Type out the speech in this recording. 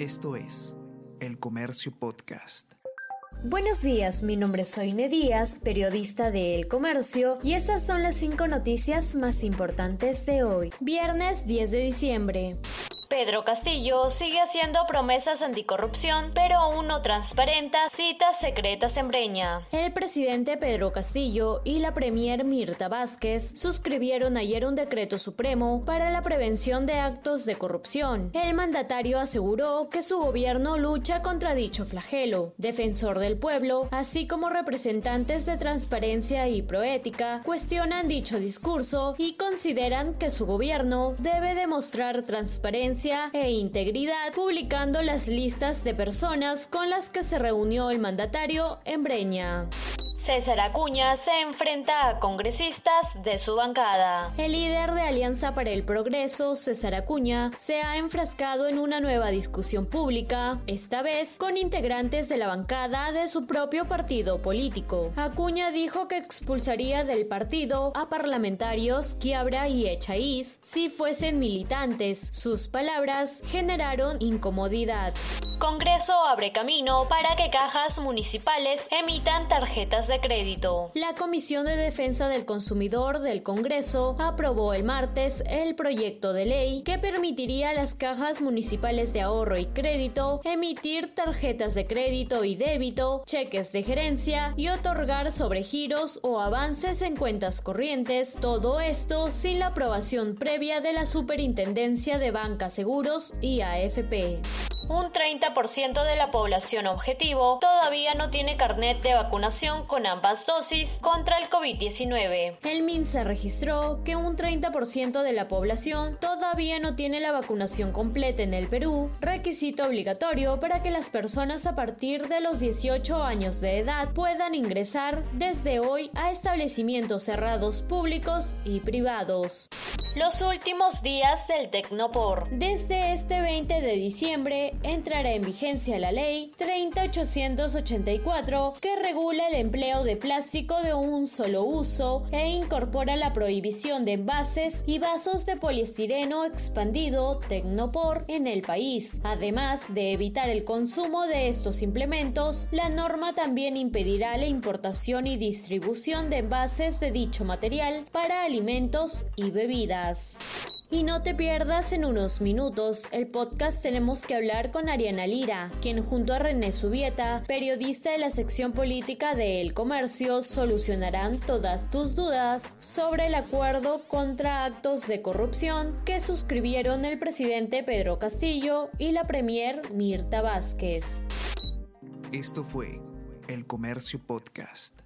Esto es El Comercio Podcast. Buenos días, mi nombre es Soine Díaz, periodista de El Comercio, y estas son las cinco noticias más importantes de hoy, viernes 10 de diciembre. Pedro Castillo sigue haciendo promesas anticorrupción, pero aún no transparenta citas secretas en Breña. El presidente Pedro Castillo y la premier Mirta Vázquez suscribieron ayer un decreto supremo para la prevención de actos de corrupción. El mandatario aseguró que su gobierno lucha contra dicho flagelo. Defensor del pueblo, así como representantes de transparencia y proética, cuestionan dicho discurso y consideran que su gobierno debe demostrar transparencia e integridad, publicando las listas de personas con las que se reunió el mandatario en Breña. César Acuña se enfrenta a congresistas de su bancada. El líder de Alianza para el Progreso, César Acuña, se ha enfrascado en una nueva discusión pública, esta vez con integrantes de la bancada de su propio partido político. Acuña dijo que expulsaría del partido a parlamentarios Quiabra y Echaíz si fuesen militantes. Sus palabras generaron incomodidad. Congreso abre camino para que cajas municipales emitan tarjetas de crédito. La Comisión de Defensa del Consumidor del Congreso aprobó el martes el proyecto de ley que permitiría a las cajas municipales de ahorro y crédito emitir tarjetas de crédito y débito, cheques de gerencia y otorgar sobregiros o avances en cuentas corrientes, todo esto sin la aprobación previa de la Superintendencia de Banca Seguros y AFP un 30% de la población objetivo todavía no tiene carnet de vacunación con ambas dosis contra el COVID-19. El MINSA registró que un 30% de la población todavía no tiene la vacunación completa en el Perú, requisito obligatorio para que las personas a partir de los 18 años de edad puedan ingresar desde hoy a establecimientos cerrados públicos y privados. Los últimos días del Tecnopor. Desde este 20 de diciembre entrará en vigencia la ley 30884 que regula el empleo de plástico de un solo uso e incorpora la prohibición de envases y vasos de poliestireno expandido Tecnopor en el país. Además de evitar el consumo de estos implementos, la norma también impedirá la importación y distribución de envases de dicho material para alimentos y bebidas. Y no te pierdas en unos minutos el podcast Tenemos que hablar con Ariana Lira, quien junto a René Subieta, periodista de la sección política de El Comercio, solucionarán todas tus dudas sobre el acuerdo contra actos de corrupción que suscribieron el presidente Pedro Castillo y la premier Mirta Vázquez. Esto fue El Comercio Podcast.